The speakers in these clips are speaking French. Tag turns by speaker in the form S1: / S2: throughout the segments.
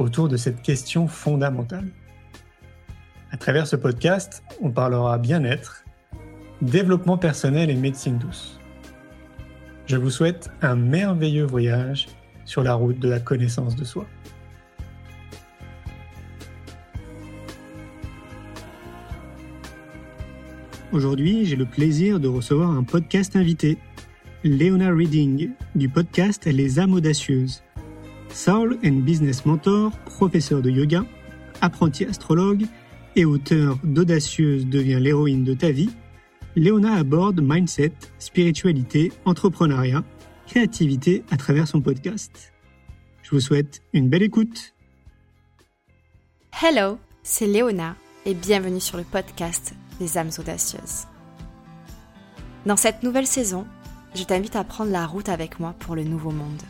S1: autour de cette question fondamentale. À travers ce podcast, on parlera bien-être, développement personnel et médecine douce. Je vous souhaite un merveilleux voyage sur la route de la connaissance de soi. Aujourd'hui, j'ai le plaisir de recevoir un podcast invité, Léona Reading, du podcast Les âmes audacieuses. Soul and Business Mentor, professeur de yoga, apprenti astrologue et auteur d'Audacieuse devient l'héroïne de ta vie, Léona aborde mindset, spiritualité, entrepreneuriat, créativité à travers son podcast. Je vous souhaite une belle écoute.
S2: Hello, c'est Léona et bienvenue sur le podcast des âmes audacieuses. Dans cette nouvelle saison, je t'invite à prendre la route avec moi pour le nouveau monde.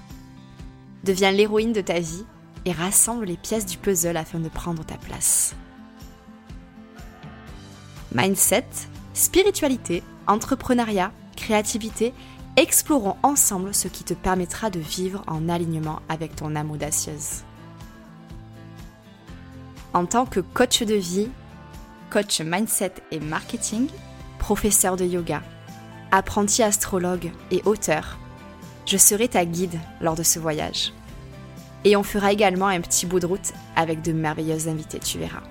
S2: Deviens l'héroïne de ta vie et rassemble les pièces du puzzle afin de prendre ta place. Mindset, spiritualité, entrepreneuriat, créativité, explorons ensemble ce qui te permettra de vivre en alignement avec ton âme audacieuse. En tant que coach de vie, coach mindset et marketing, professeur de yoga, apprenti astrologue et auteur, je serai ta guide lors de ce voyage. Et on fera également un petit bout de route avec de merveilleuses invités, tu verras.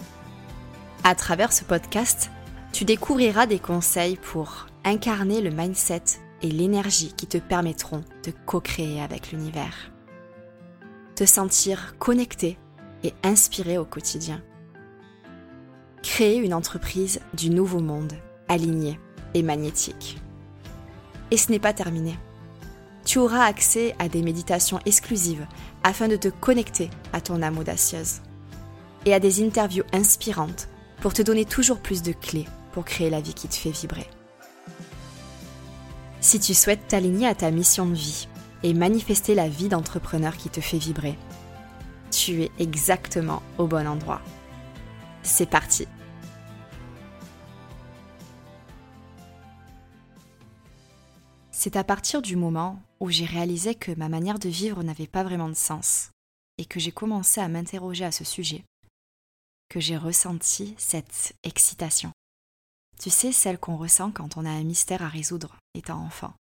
S2: À travers ce podcast, tu découvriras des conseils pour incarner le mindset et l'énergie qui te permettront de co-créer avec l'univers. Te sentir connecté et inspiré au quotidien. Créer une entreprise du nouveau monde, alignée et magnétique. Et ce n'est pas terminé. Tu auras accès à des méditations exclusives afin de te connecter à ton âme audacieuse. Et à des interviews inspirantes pour te donner toujours plus de clés pour créer la vie qui te fait vibrer. Si tu souhaites t'aligner à ta mission de vie et manifester la vie d'entrepreneur qui te fait vibrer, tu es exactement au bon endroit. C'est parti C'est à partir du moment où j'ai réalisé que ma manière de vivre n'avait pas vraiment de sens et que j'ai commencé à m'interroger à ce sujet que j'ai ressenti cette excitation. Tu sais, celle qu'on ressent quand on a un mystère à résoudre étant enfant.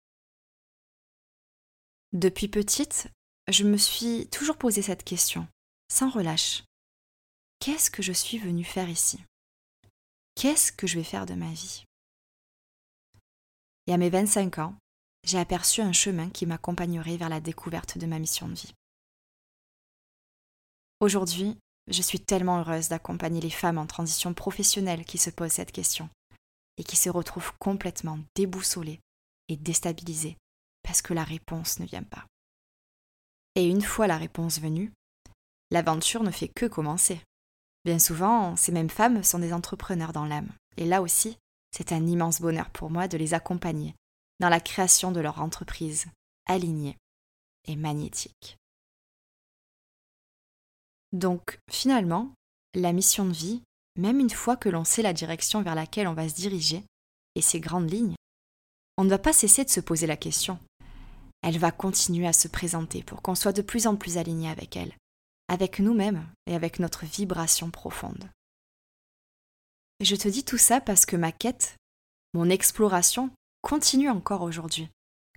S2: Depuis petite, je me suis toujours posé cette question, sans relâche. Qu'est-ce que je suis venue faire ici? Qu'est-ce que je vais faire de ma vie? Et à mes 25 ans, j'ai aperçu un chemin qui m'accompagnerait vers la découverte de ma mission de vie. Aujourd'hui, je suis tellement heureuse d'accompagner les femmes en transition professionnelle qui se posent cette question et qui se retrouvent complètement déboussolées et déstabilisées parce que la réponse ne vient pas. Et une fois la réponse venue, l'aventure ne fait que commencer. Bien souvent, ces mêmes femmes sont des entrepreneurs dans l'âme. Et là aussi, c'est un immense bonheur pour moi de les accompagner dans la création de leur entreprise alignée et magnétique. Donc finalement, la mission de vie, même une fois que l'on sait la direction vers laquelle on va se diriger et ses grandes lignes, on ne va pas cesser de se poser la question. Elle va continuer à se présenter pour qu'on soit de plus en plus aligné avec elle, avec nous-mêmes et avec notre vibration profonde. Je te dis tout ça parce que ma quête, mon exploration, continue encore aujourd'hui,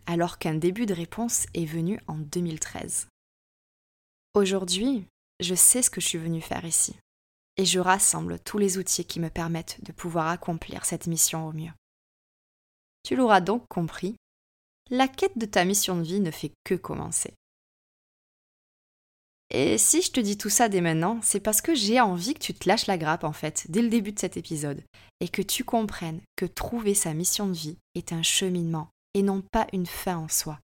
S2: alors qu'un début de réponse est venu en 2013. Aujourd'hui, je sais ce que je suis venue faire ici, et je rassemble tous les outils qui me permettent de pouvoir accomplir cette mission au mieux. Tu l'auras donc compris, la quête de ta mission de vie ne fait que commencer. Et si je te dis tout ça dès maintenant, c'est parce que j'ai envie que tu te lâches la grappe en fait, dès le début de cet épisode, et que tu comprennes que trouver sa mission de vie est un cheminement et non pas une fin en soi.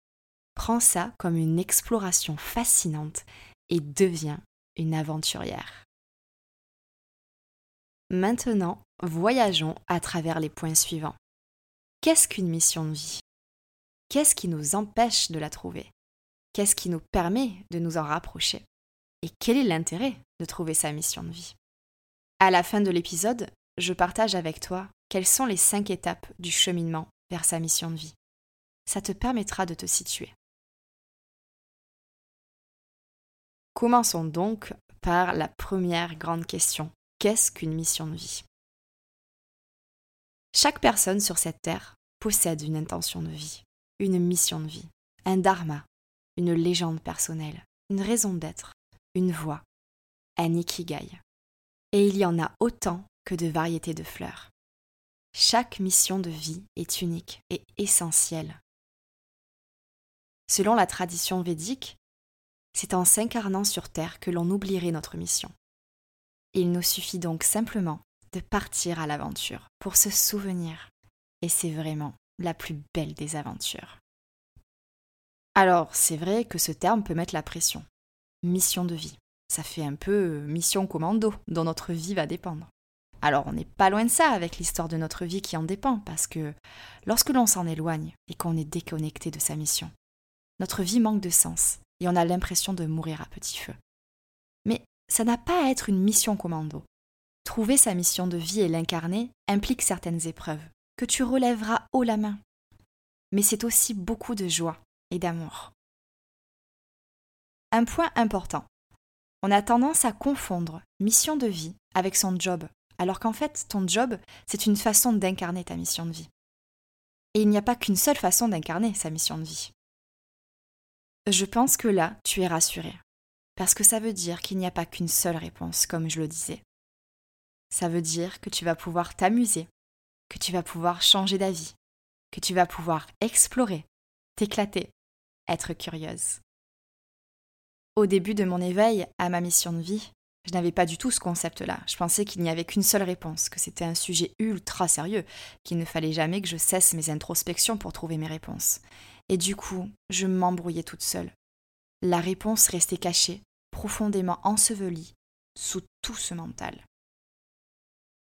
S2: Prends ça comme une exploration fascinante et deviens une aventurière. Maintenant, voyageons à travers les points suivants. Qu'est-ce qu'une mission de vie? Qu'est-ce qui nous empêche de la trouver? Qu'est-ce qui nous permet de nous en rapprocher? Et quel est l'intérêt de trouver sa mission de vie? À la fin de l'épisode, je partage avec toi quelles sont les cinq étapes du cheminement vers sa mission de vie. Ça te permettra de te situer. Commençons donc par la première grande question. Qu'est-ce qu'une mission de vie? Chaque personne sur cette terre possède une intention de vie, une mission de vie, un dharma, une légende personnelle, une raison d'être, une voie, un ikigai. Et il y en a autant que de variétés de fleurs. Chaque mission de vie est unique et essentielle. Selon la tradition védique, c'est en s'incarnant sur Terre que l'on oublierait notre mission. Il nous suffit donc simplement de partir à l'aventure pour se souvenir, et c'est vraiment la plus belle des aventures. Alors, c'est vrai que ce terme peut mettre la pression. Mission de vie. Ça fait un peu mission commando dont notre vie va dépendre. Alors, on n'est pas loin de ça avec l'histoire de notre vie qui en dépend, parce que lorsque l'on s'en éloigne et qu'on est déconnecté de sa mission, notre vie manque de sens et on a l'impression de mourir à petit feu. Mais ça n'a pas à être une mission commando. Trouver sa mission de vie et l'incarner implique certaines épreuves, que tu relèveras haut la main. Mais c'est aussi beaucoup de joie et d'amour. Un point important. On a tendance à confondre mission de vie avec son job, alors qu'en fait, ton job, c'est une façon d'incarner ta mission de vie. Et il n'y a pas qu'une seule façon d'incarner sa mission de vie. Je pense que là, tu es rassuré. Parce que ça veut dire qu'il n'y a pas qu'une seule réponse, comme je le disais. Ça veut dire que tu vas pouvoir t'amuser, que tu vas pouvoir changer d'avis, que tu vas pouvoir explorer, t'éclater, être curieuse. Au début de mon éveil à ma mission de vie, je n'avais pas du tout ce concept-là. Je pensais qu'il n'y avait qu'une seule réponse, que c'était un sujet ultra sérieux, qu'il ne fallait jamais que je cesse mes introspections pour trouver mes réponses. Et du coup, je m'embrouillais toute seule. La réponse restait cachée, profondément ensevelie, sous tout ce mental.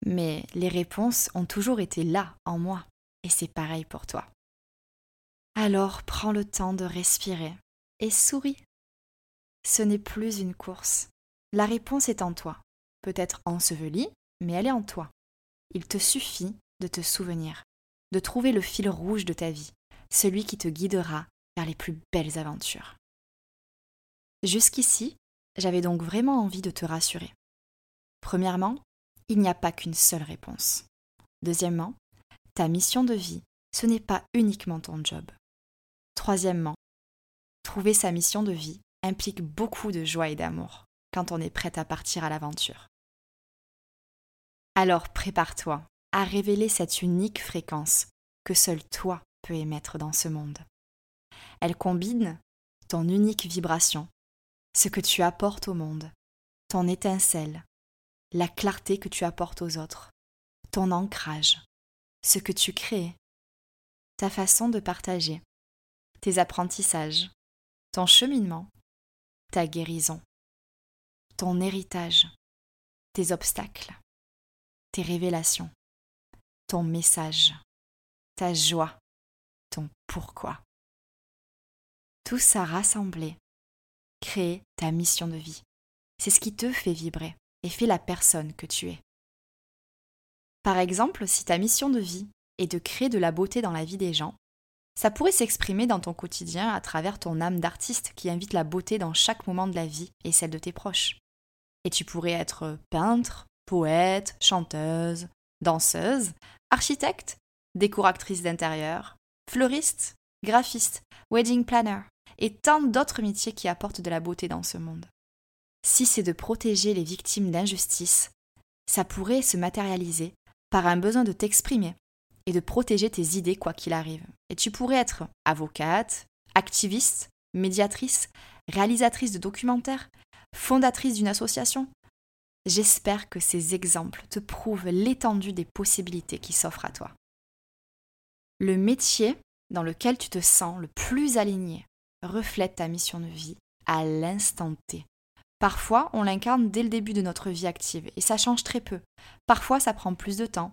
S2: Mais les réponses ont toujours été là, en moi, et c'est pareil pour toi. Alors prends le temps de respirer et souris. Ce n'est plus une course. La réponse est en toi, peut-être ensevelie, mais elle est en toi. Il te suffit de te souvenir, de trouver le fil rouge de ta vie, celui qui te guidera vers les plus belles aventures. Jusqu'ici, j'avais donc vraiment envie de te rassurer. Premièrement, il n'y a pas qu'une seule réponse. Deuxièmement, ta mission de vie, ce n'est pas uniquement ton job. Troisièmement, trouver sa mission de vie implique beaucoup de joie et d'amour quand on est prêt à partir à l'aventure. Alors prépare-toi à révéler cette unique fréquence que seul toi peut émettre dans ce monde. Elle combine ton unique vibration, ce que tu apportes au monde, ton étincelle, la clarté que tu apportes aux autres, ton ancrage, ce que tu crées, ta façon de partager, tes apprentissages, ton cheminement, ta guérison, ton héritage, tes obstacles, tes révélations, ton message, ta joie, ton pourquoi. Tout ça rassemblé, crée ta mission de vie. C'est ce qui te fait vibrer et fait la personne que tu es. Par exemple, si ta mission de vie est de créer de la beauté dans la vie des gens, ça pourrait s'exprimer dans ton quotidien à travers ton âme d'artiste qui invite la beauté dans chaque moment de la vie et celle de tes proches. Et tu pourrais être peintre, poète, chanteuse, danseuse, architecte, décoratrice d'intérieur, fleuriste, graphiste, wedding planner et tant d'autres métiers qui apportent de la beauté dans ce monde. Si c'est de protéger les victimes d'injustice, ça pourrait se matérialiser par un besoin de t'exprimer et de protéger tes idées quoi qu'il arrive. Et tu pourrais être avocate, activiste, médiatrice, réalisatrice de documentaires, fondatrice d'une association. J'espère que ces exemples te prouvent l'étendue des possibilités qui s'offrent à toi. Le métier dans lequel tu te sens le plus aligné reflète ta mission de vie à l'instant T, Parfois, on l'incarne dès le début de notre vie active et ça change très peu. Parfois, ça prend plus de temps.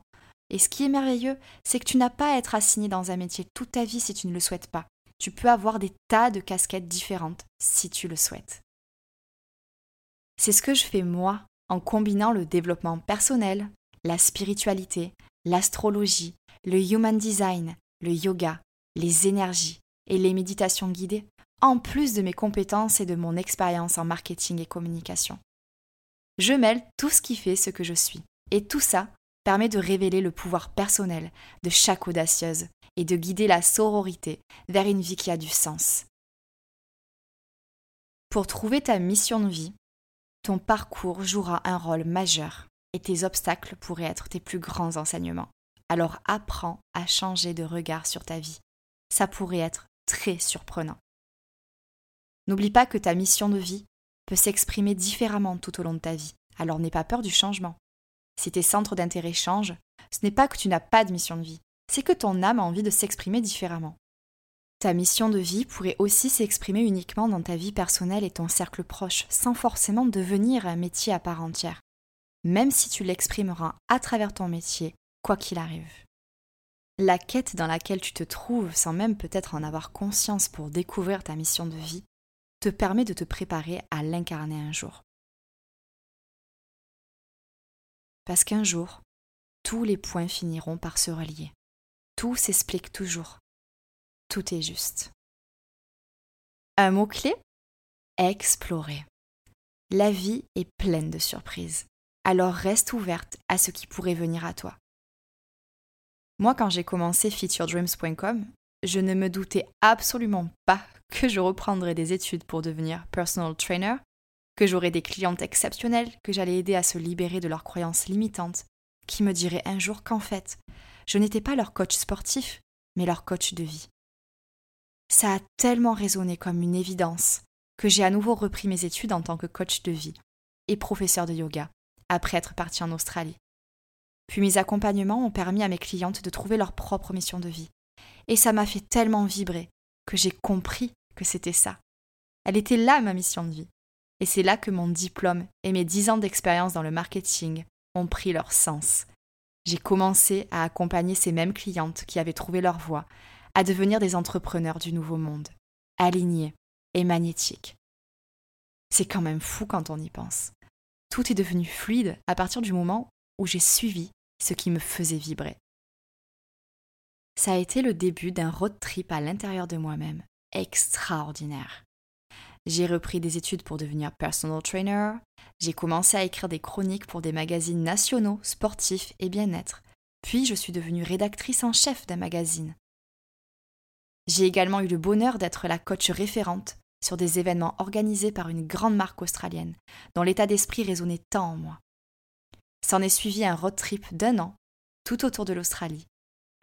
S2: Et ce qui est merveilleux, c'est que tu n'as pas à être assigné dans un métier toute ta vie si tu ne le souhaites pas. Tu peux avoir des tas de casquettes différentes si tu le souhaites. C'est ce que je fais moi en combinant le développement personnel, la spiritualité, l'astrologie, le human design, le yoga, les énergies et les méditations guidées, en plus de mes compétences et de mon expérience en marketing et communication. Je mêle tout ce qui fait ce que je suis, et tout ça permet de révéler le pouvoir personnel de chaque audacieuse et de guider la sororité vers une vie qui a du sens. Pour trouver ta mission de vie, ton parcours jouera un rôle majeur et tes obstacles pourraient être tes plus grands enseignements. Alors apprends à changer de regard sur ta vie. Ça pourrait être très surprenant. N'oublie pas que ta mission de vie peut s'exprimer différemment tout au long de ta vie, alors n'aie pas peur du changement. Si tes centres d'intérêt changent, ce n'est pas que tu n'as pas de mission de vie, c'est que ton âme a envie de s'exprimer différemment. Ta mission de vie pourrait aussi s'exprimer uniquement dans ta vie personnelle et ton cercle proche, sans forcément devenir un métier à part entière, même si tu l'exprimeras à travers ton métier, quoi qu'il arrive. La quête dans laquelle tu te trouves, sans même peut-être en avoir conscience pour découvrir ta mission de vie, te permet de te préparer à l'incarner un jour. Parce qu'un jour, tous les points finiront par se relier. Tout s'explique toujours tout est juste. Un mot-clé? Explorer. La vie est pleine de surprises, alors reste ouverte à ce qui pourrait venir à toi. Moi, quand j'ai commencé featuredreams.com, je ne me doutais absolument pas que je reprendrais des études pour devenir personal trainer, que j'aurais des clientes exceptionnelles, que j'allais aider à se libérer de leurs croyances limitantes, qui me diraient un jour qu'en fait, je n'étais pas leur coach sportif, mais leur coach de vie ça a tellement résonné comme une évidence que j'ai à nouveau repris mes études en tant que coach de vie et professeur de yoga, après être parti en Australie. Puis mes accompagnements ont permis à mes clientes de trouver leur propre mission de vie. Et ça m'a fait tellement vibrer que j'ai compris que c'était ça. Elle était là ma mission de vie. Et c'est là que mon diplôme et mes dix ans d'expérience dans le marketing ont pris leur sens. J'ai commencé à accompagner ces mêmes clientes qui avaient trouvé leur voie, à devenir des entrepreneurs du nouveau monde, alignés et magnétiques. C'est quand même fou quand on y pense. Tout est devenu fluide à partir du moment où j'ai suivi ce qui me faisait vibrer. Ça a été le début d'un road trip à l'intérieur de moi-même, extraordinaire. J'ai repris des études pour devenir personal trainer, j'ai commencé à écrire des chroniques pour des magazines nationaux, sportifs et bien-être, puis je suis devenue rédactrice en chef d'un magazine, j'ai également eu le bonheur d'être la coach référente sur des événements organisés par une grande marque australienne, dont l'état d'esprit résonnait tant en moi. S'en est suivi un road trip d'un an, tout autour de l'Australie,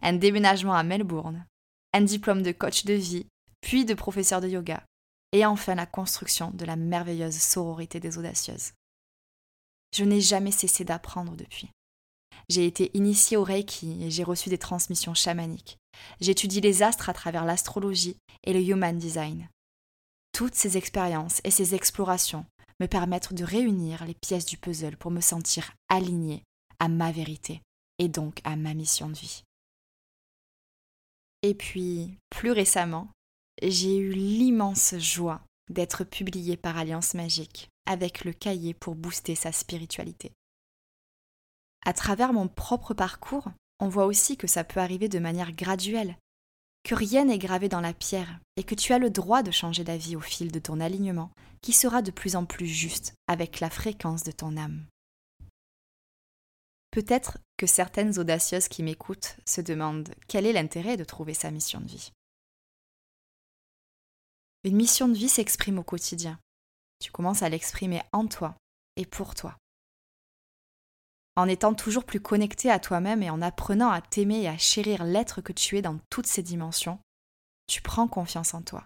S2: un déménagement à Melbourne, un diplôme de coach de vie, puis de professeur de yoga, et enfin la construction de la merveilleuse sororité des audacieuses. Je n'ai jamais cessé d'apprendre depuis. J'ai été initiée au Reiki et j'ai reçu des transmissions chamaniques. J'étudie les astres à travers l'astrologie et le human design. Toutes ces expériences et ces explorations me permettent de réunir les pièces du puzzle pour me sentir alignée à ma vérité et donc à ma mission de vie. Et puis, plus récemment, j'ai eu l'immense joie d'être publiée par Alliance Magique avec le cahier pour booster sa spiritualité. À travers mon propre parcours, on voit aussi que ça peut arriver de manière graduelle, que rien n'est gravé dans la pierre et que tu as le droit de changer d'avis au fil de ton alignement qui sera de plus en plus juste avec la fréquence de ton âme. Peut-être que certaines audacieuses qui m'écoutent se demandent quel est l'intérêt de trouver sa mission de vie. Une mission de vie s'exprime au quotidien. Tu commences à l'exprimer en toi et pour toi en étant toujours plus connecté à toi-même et en apprenant à t'aimer et à chérir l'être que tu es dans toutes ses dimensions, tu prends confiance en toi.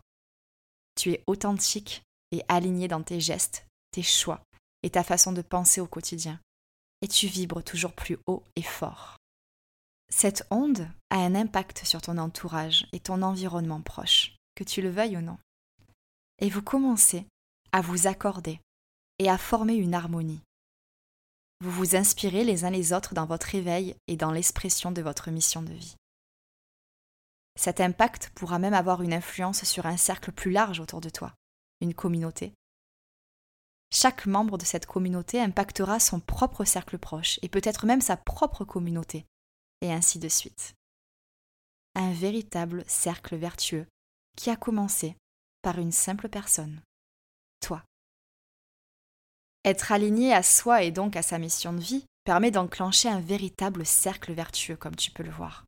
S2: Tu es authentique et aligné dans tes gestes, tes choix et ta façon de penser au quotidien. Et tu vibres toujours plus haut et fort. Cette onde a un impact sur ton entourage et ton environnement proche, que tu le veuilles ou non. Et vous commencez à vous accorder et à former une harmonie. Vous vous inspirez les uns les autres dans votre réveil et dans l'expression de votre mission de vie. Cet impact pourra même avoir une influence sur un cercle plus large autour de toi, une communauté. Chaque membre de cette communauté impactera son propre cercle proche et peut-être même sa propre communauté, et ainsi de suite. Un véritable cercle vertueux qui a commencé par une simple personne, toi. Être aligné à soi et donc à sa mission de vie permet d'enclencher un véritable cercle vertueux, comme tu peux le voir.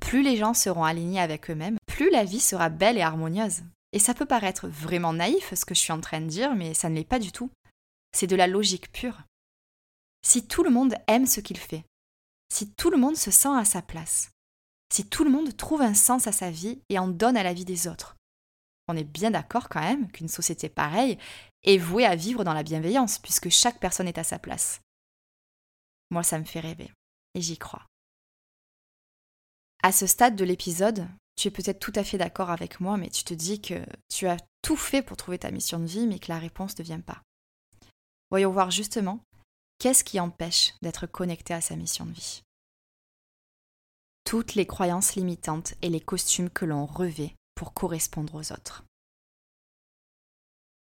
S2: Plus les gens seront alignés avec eux-mêmes, plus la vie sera belle et harmonieuse. Et ça peut paraître vraiment naïf ce que je suis en train de dire, mais ça ne l'est pas du tout. C'est de la logique pure. Si tout le monde aime ce qu'il fait, si tout le monde se sent à sa place, si tout le monde trouve un sens à sa vie et en donne à la vie des autres, on est bien d'accord quand même qu'une société pareille est vouée à vivre dans la bienveillance, puisque chaque personne est à sa place. Moi, ça me fait rêver, et j'y crois. À ce stade de l'épisode, tu es peut-être tout à fait d'accord avec moi, mais tu te dis que tu as tout fait pour trouver ta mission de vie, mais que la réponse ne vient pas. Voyons voir justement qu'est-ce qui empêche d'être connecté à sa mission de vie? Toutes les croyances limitantes et les costumes que l'on revêt pour correspondre aux autres.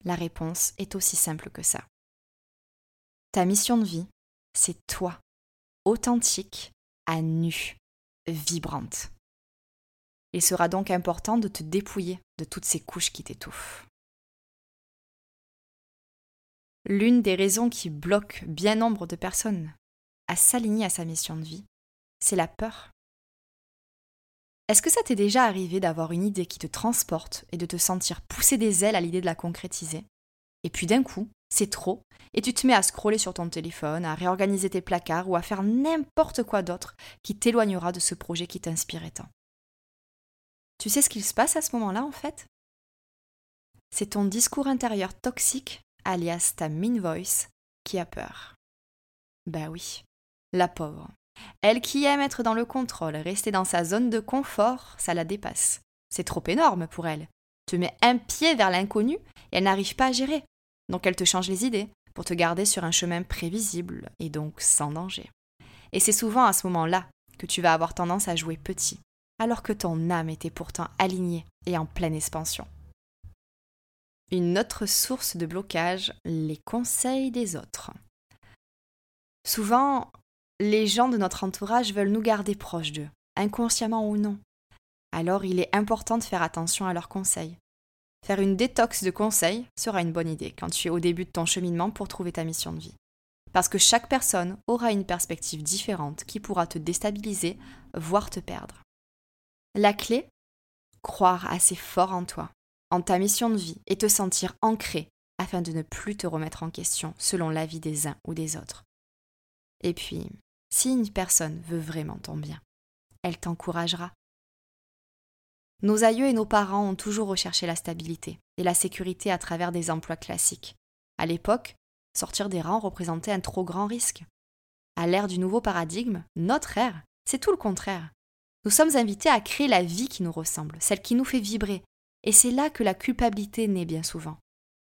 S2: La réponse est aussi simple que ça. Ta mission de vie, c'est toi, authentique, à nu, vibrante. Il sera donc important de te dépouiller de toutes ces couches qui t'étouffent. L'une des raisons qui bloque bien nombre de personnes à s'aligner à sa mission de vie, c'est la peur. Est-ce que ça t'est déjà arrivé d'avoir une idée qui te transporte et de te sentir pousser des ailes à l'idée de la concrétiser? Et puis d'un coup, c'est trop, et tu te mets à scroller sur ton téléphone, à réorganiser tes placards ou à faire n'importe quoi d'autre qui t'éloignera de ce projet qui t'inspirait tant. Tu sais ce qu'il se passe à ce moment-là en fait? C'est ton discours intérieur toxique, alias ta mean voice, qui a peur. Bah oui, la pauvre. Elle qui aime être dans le contrôle, rester dans sa zone de confort, ça la dépasse. C'est trop énorme pour elle. Tu mets un pied vers l'inconnu et elle n'arrive pas à gérer. Donc elle te change les idées pour te garder sur un chemin prévisible et donc sans danger. Et c'est souvent à ce moment-là que tu vas avoir tendance à jouer petit, alors que ton âme était pourtant alignée et en pleine expansion. Une autre source de blocage, les conseils des autres. Souvent, les gens de notre entourage veulent nous garder proches d'eux, inconsciemment ou non. Alors il est important de faire attention à leurs conseils. Faire une détox de conseils sera une bonne idée quand tu es au début de ton cheminement pour trouver ta mission de vie. Parce que chaque personne aura une perspective différente qui pourra te déstabiliser, voire te perdre. La clé Croire assez fort en toi, en ta mission de vie et te sentir ancré afin de ne plus te remettre en question selon l'avis des uns ou des autres. Et puis, si une personne veut vraiment ton bien, elle t'encouragera. Nos aïeux et nos parents ont toujours recherché la stabilité et la sécurité à travers des emplois classiques. À l'époque, sortir des rangs représentait un trop grand risque. À l'ère du nouveau paradigme, notre ère, c'est tout le contraire. Nous sommes invités à créer la vie qui nous ressemble, celle qui nous fait vibrer, et c'est là que la culpabilité naît bien souvent.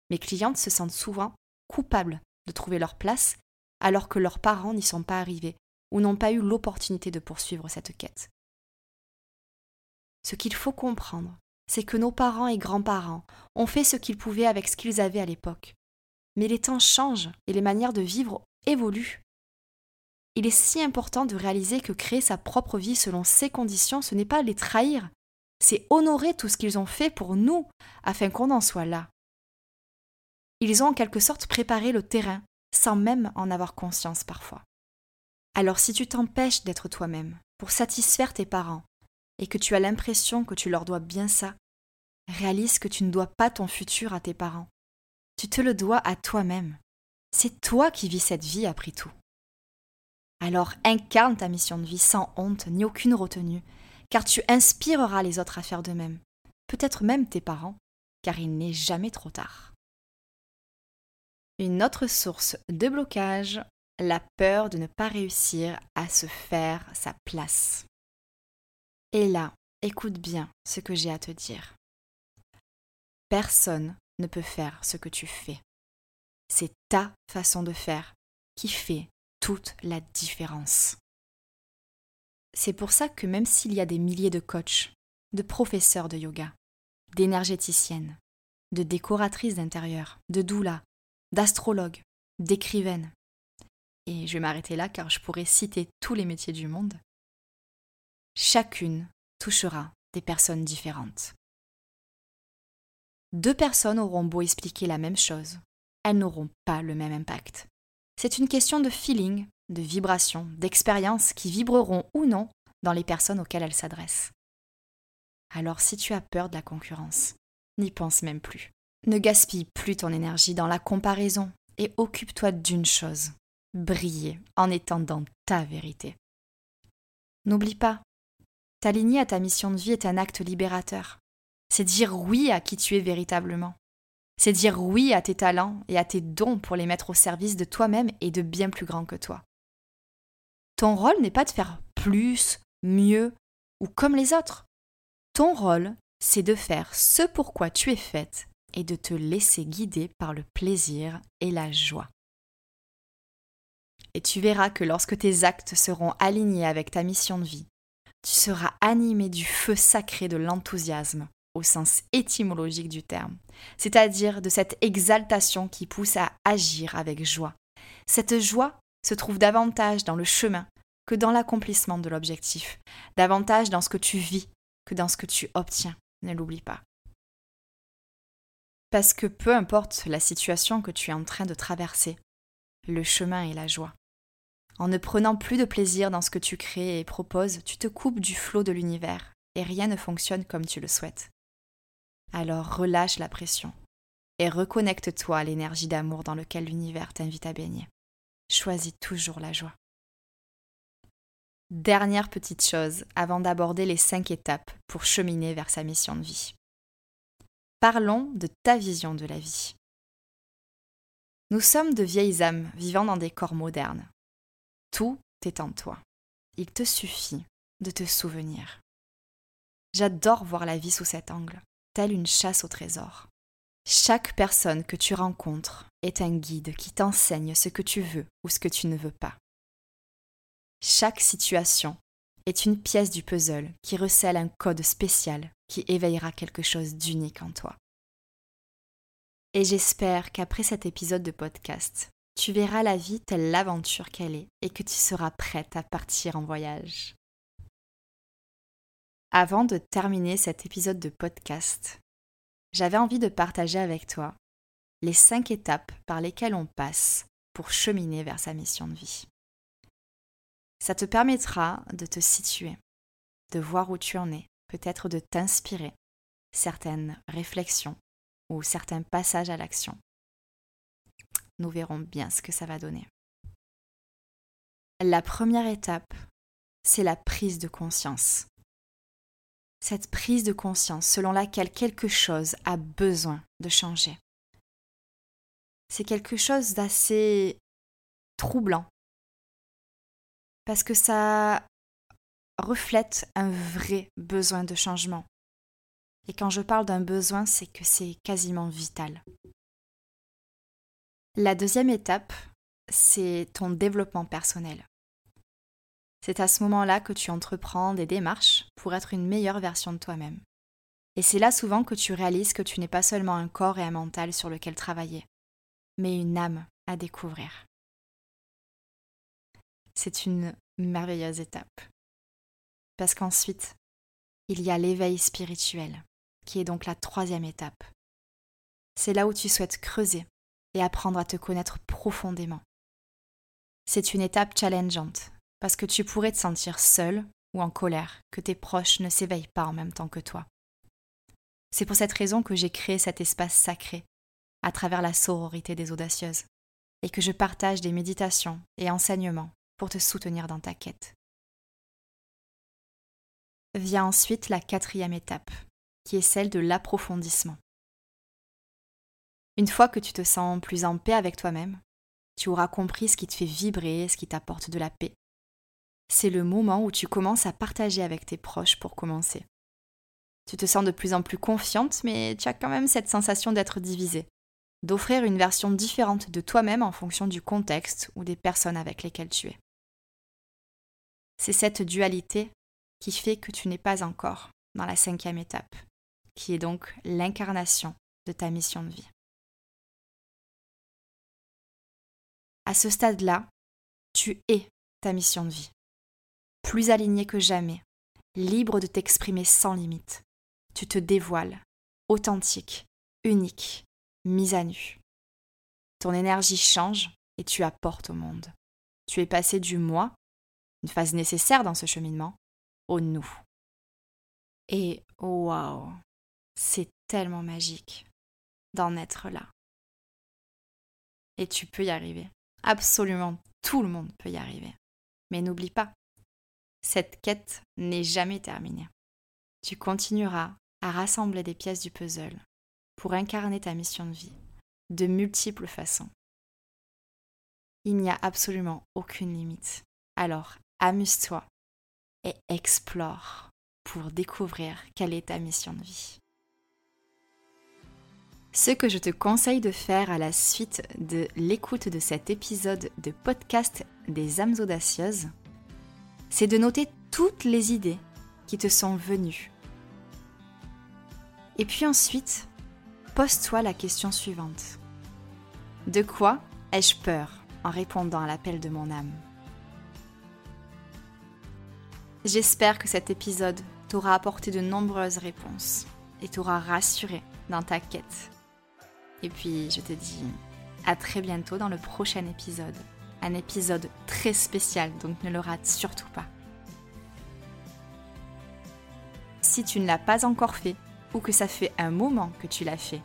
S2: Mes clientes se sentent souvent coupables de trouver leur place alors que leurs parents n'y sont pas arrivés ou n'ont pas eu l'opportunité de poursuivre cette quête. Ce qu'il faut comprendre, c'est que nos parents et grands-parents ont fait ce qu'ils pouvaient avec ce qu'ils avaient à l'époque. Mais les temps changent et les manières de vivre évoluent. Il est si important de réaliser que créer sa propre vie selon ses conditions, ce n'est pas les trahir, c'est honorer tout ce qu'ils ont fait pour nous afin qu'on en soit là. Ils ont en quelque sorte préparé le terrain sans même en avoir conscience parfois. Alors si tu t'empêches d'être toi-même pour satisfaire tes parents et que tu as l'impression que tu leur dois bien ça, réalise que tu ne dois pas ton futur à tes parents. Tu te le dois à toi-même. C'est toi qui vis cette vie après tout. Alors incarne ta mission de vie sans honte ni aucune retenue, car tu inspireras les autres à faire de même, peut-être même tes parents, car il n'est jamais trop tard. Une autre source de blocage la peur de ne pas réussir à se faire sa place. Et là, écoute bien ce que j'ai à te dire. Personne ne peut faire ce que tu fais. C'est ta façon de faire qui fait toute la différence. C'est pour ça que même s'il y a des milliers de coachs, de professeurs de yoga, d'énergéticiennes, de décoratrices d'intérieur, de doulas, d'astrologues, d'écrivaines, et je vais m'arrêter là car je pourrais citer tous les métiers du monde, chacune touchera des personnes différentes. Deux personnes auront beau expliquer la même chose, elles n'auront pas le même impact. C'est une question de feeling, de vibration, d'expérience qui vibreront ou non dans les personnes auxquelles elles s'adressent. Alors si tu as peur de la concurrence, n'y pense même plus. Ne gaspille plus ton énergie dans la comparaison et occupe-toi d'une chose, briller en étant dans ta vérité. N'oublie pas, t'aligner à ta mission de vie est un acte libérateur. C'est dire oui à qui tu es véritablement. C'est dire oui à tes talents et à tes dons pour les mettre au service de toi-même et de bien plus grand que toi. Ton rôle n'est pas de faire plus, mieux ou comme les autres. Ton rôle, c'est de faire ce pourquoi tu es faite et de te laisser guider par le plaisir et la joie. Et tu verras que lorsque tes actes seront alignés avec ta mission de vie, tu seras animé du feu sacré de l'enthousiasme au sens étymologique du terme, c'est-à-dire de cette exaltation qui pousse à agir avec joie. Cette joie se trouve davantage dans le chemin que dans l'accomplissement de l'objectif, davantage dans ce que tu vis que dans ce que tu obtiens, ne l'oublie pas. Parce que peu importe la situation que tu es en train de traverser, le chemin est la joie. En ne prenant plus de plaisir dans ce que tu crées et proposes, tu te coupes du flot de l'univers et rien ne fonctionne comme tu le souhaites. Alors relâche la pression et reconnecte-toi à l'énergie d'amour dans lequel l'univers t'invite à baigner. Choisis toujours la joie. Dernière petite chose avant d'aborder les cinq étapes pour cheminer vers sa mission de vie. Parlons de ta vision de la vie. Nous sommes de vieilles âmes vivant dans des corps modernes. Tout est en toi. Il te suffit de te souvenir. J'adore voir la vie sous cet angle telle une chasse au trésor. Chaque personne que tu rencontres est un guide qui t'enseigne ce que tu veux ou ce que tu ne veux pas. Chaque situation est une pièce du puzzle qui recèle un code spécial qui éveillera quelque chose d'unique en toi. Et j'espère qu'après cet épisode de podcast, tu verras la vie telle l'aventure qu'elle est et que tu seras prête à partir en voyage. Avant de terminer cet épisode de podcast, j'avais envie de partager avec toi les cinq étapes par lesquelles on passe pour cheminer vers sa mission de vie. Ça te permettra de te situer, de voir où tu en es, peut-être de t'inspirer certaines réflexions ou certains passages à l'action. Nous verrons bien ce que ça va donner. La première étape, c'est la prise de conscience cette prise de conscience selon laquelle quelque chose a besoin de changer. C'est quelque chose d'assez troublant, parce que ça reflète un vrai besoin de changement. Et quand je parle d'un besoin, c'est que c'est quasiment vital. La deuxième étape, c'est ton développement personnel. C'est à ce moment-là que tu entreprends des démarches pour être une meilleure version de toi-même. Et c'est là souvent que tu réalises que tu n'es pas seulement un corps et un mental sur lequel travailler, mais une âme à découvrir. C'est une merveilleuse étape. Parce qu'ensuite, il y a l'éveil spirituel, qui est donc la troisième étape. C'est là où tu souhaites creuser et apprendre à te connaître profondément. C'est une étape challengeante, parce que tu pourrais te sentir seul ou en colère que tes proches ne s'éveillent pas en même temps que toi. C'est pour cette raison que j'ai créé cet espace sacré, à travers la sororité des audacieuses, et que je partage des méditations et enseignements pour te soutenir dans ta quête. Vient ensuite la quatrième étape, qui est celle de l'approfondissement. Une fois que tu te sens plus en paix avec toi-même, tu auras compris ce qui te fait vibrer, ce qui t'apporte de la paix, c'est le moment où tu commences à partager avec tes proches pour commencer. Tu te sens de plus en plus confiante, mais tu as quand même cette sensation d'être divisée. d'offrir une version différente de toi-même en fonction du contexte ou des personnes avec lesquelles tu es. C'est cette dualité qui fait que tu n'es pas encore dans la cinquième étape, qui est donc l'incarnation de ta mission de vie. À ce stade-là, tu es ta mission de vie, plus aligné que jamais, libre de t'exprimer sans limite. Tu te dévoiles, authentique, unique, mise à nu. Ton énergie change et tu apportes au monde. Tu es passé du moi, une phase nécessaire dans ce cheminement, au nous. Et waouh, c'est tellement magique d'en être là. Et tu peux y arriver. Absolument tout le monde peut y arriver. Mais n'oublie pas, cette quête n'est jamais terminée. Tu continueras à rassembler des pièces du puzzle pour incarner ta mission de vie de multiples façons. Il n'y a absolument aucune limite. Alors, amuse-toi et explore pour découvrir quelle est ta mission de vie. Ce que je te conseille de faire à la suite de l'écoute de cet épisode de podcast des âmes audacieuses, c'est de noter toutes les idées qui te sont venues. Et puis ensuite, pose-toi la question suivante. De quoi ai-je peur en répondant à l'appel de mon âme? J'espère que cet épisode t'aura apporté de nombreuses réponses et t'aura rassuré dans ta quête. Et puis je te dis à très bientôt dans le prochain épisode. Un épisode très spécial, donc ne le rate surtout pas. Si tu ne l'as pas encore fait, ou que ça fait un moment que tu l'as fait,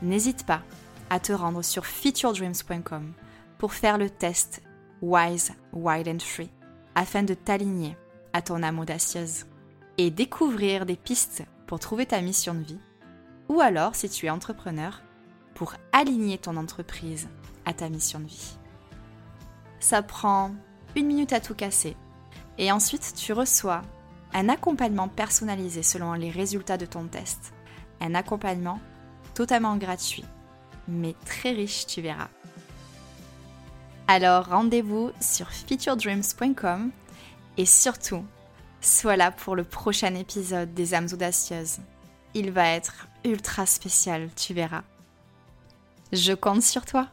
S2: n'hésite pas à te rendre sur featuredreams.com pour faire le test Wise, Wild and Free afin de t'aligner à ton âme audacieuse et découvrir des pistes pour trouver ta mission de vie ou alors si tu es entrepreneur pour aligner ton entreprise à ta mission de vie. Ça prend une minute à tout casser et ensuite tu reçois un accompagnement personnalisé selon les résultats de ton test. Un accompagnement totalement gratuit, mais très riche, tu verras. Alors rendez-vous sur featuredreams.com et surtout, sois là pour le prochain épisode des âmes audacieuses. Il va être ultra spécial, tu verras. Je compte sur toi.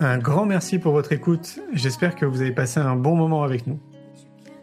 S1: Un grand merci pour votre écoute. J'espère que vous avez passé un bon moment avec nous.